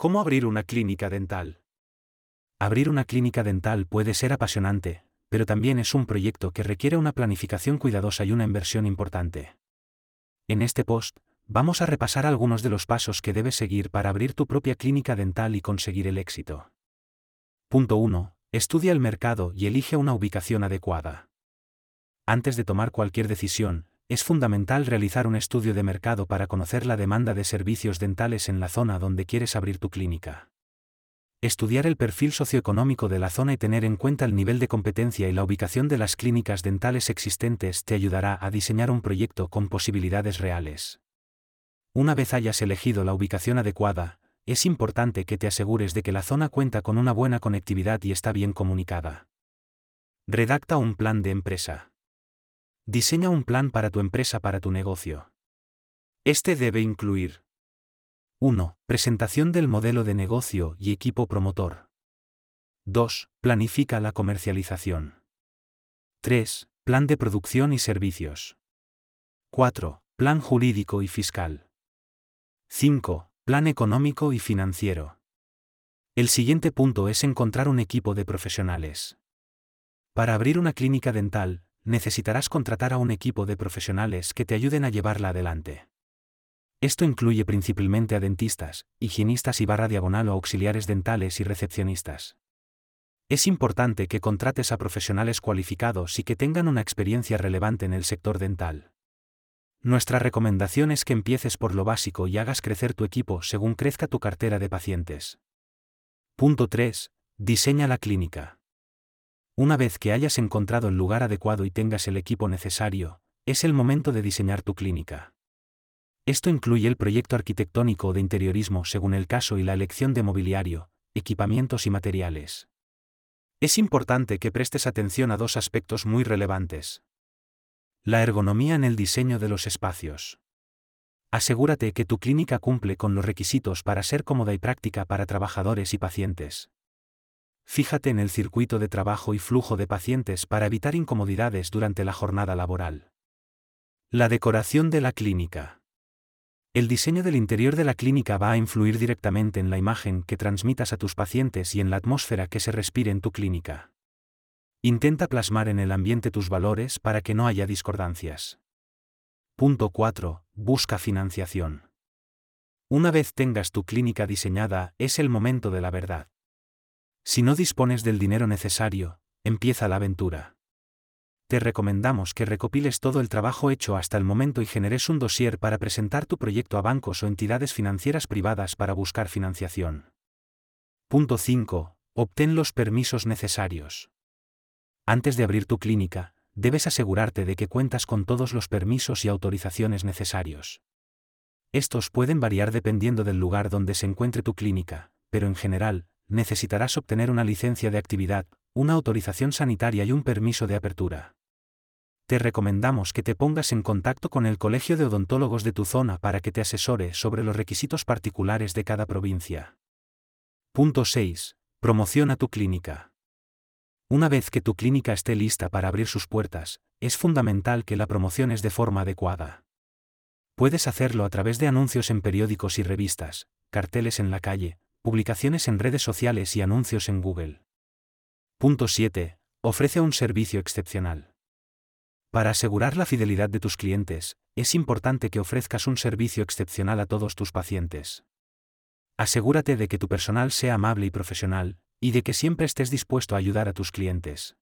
¿Cómo abrir una clínica dental? Abrir una clínica dental puede ser apasionante, pero también es un proyecto que requiere una planificación cuidadosa y una inversión importante. En este post, vamos a repasar algunos de los pasos que debes seguir para abrir tu propia clínica dental y conseguir el éxito. Punto 1. Estudia el mercado y elige una ubicación adecuada. Antes de tomar cualquier decisión, es fundamental realizar un estudio de mercado para conocer la demanda de servicios dentales en la zona donde quieres abrir tu clínica. Estudiar el perfil socioeconómico de la zona y tener en cuenta el nivel de competencia y la ubicación de las clínicas dentales existentes te ayudará a diseñar un proyecto con posibilidades reales. Una vez hayas elegido la ubicación adecuada, es importante que te asegures de que la zona cuenta con una buena conectividad y está bien comunicada. Redacta un plan de empresa. Diseña un plan para tu empresa para tu negocio. Este debe incluir 1. Presentación del modelo de negocio y equipo promotor. 2. Planifica la comercialización. 3. Plan de producción y servicios. 4. Plan jurídico y fiscal. 5. Plan económico y financiero. El siguiente punto es encontrar un equipo de profesionales. Para abrir una clínica dental, necesitarás contratar a un equipo de profesionales que te ayuden a llevarla adelante. Esto incluye principalmente a dentistas, higienistas y barra diagonal o auxiliares dentales y recepcionistas. Es importante que contrates a profesionales cualificados y que tengan una experiencia relevante en el sector dental. Nuestra recomendación es que empieces por lo básico y hagas crecer tu equipo según crezca tu cartera de pacientes. Punto 3. Diseña la clínica. Una vez que hayas encontrado el lugar adecuado y tengas el equipo necesario, es el momento de diseñar tu clínica. Esto incluye el proyecto arquitectónico o de interiorismo según el caso y la elección de mobiliario, equipamientos y materiales. Es importante que prestes atención a dos aspectos muy relevantes. La ergonomía en el diseño de los espacios. Asegúrate que tu clínica cumple con los requisitos para ser cómoda y práctica para trabajadores y pacientes. Fíjate en el circuito de trabajo y flujo de pacientes para evitar incomodidades durante la jornada laboral. La decoración de la clínica. El diseño del interior de la clínica va a influir directamente en la imagen que transmitas a tus pacientes y en la atmósfera que se respire en tu clínica. Intenta plasmar en el ambiente tus valores para que no haya discordancias. Punto 4. Busca financiación. Una vez tengas tu clínica diseñada, es el momento de la verdad. Si no dispones del dinero necesario, empieza la aventura. Te recomendamos que recopiles todo el trabajo hecho hasta el momento y generes un dossier para presentar tu proyecto a bancos o entidades financieras privadas para buscar financiación. Punto 5. Obtén los permisos necesarios. Antes de abrir tu clínica, debes asegurarte de que cuentas con todos los permisos y autorizaciones necesarios. Estos pueden variar dependiendo del lugar donde se encuentre tu clínica, pero en general, necesitarás obtener una licencia de actividad, una autorización sanitaria y un permiso de apertura. Te recomendamos que te pongas en contacto con el Colegio de Odontólogos de tu zona para que te asesore sobre los requisitos particulares de cada provincia. Punto 6. Promociona tu clínica. Una vez que tu clínica esté lista para abrir sus puertas, es fundamental que la promociones de forma adecuada. Puedes hacerlo a través de anuncios en periódicos y revistas, carteles en la calle, publicaciones en redes sociales y anuncios en Google. Punto 7. Ofrece un servicio excepcional. Para asegurar la fidelidad de tus clientes, es importante que ofrezcas un servicio excepcional a todos tus pacientes. Asegúrate de que tu personal sea amable y profesional, y de que siempre estés dispuesto a ayudar a tus clientes.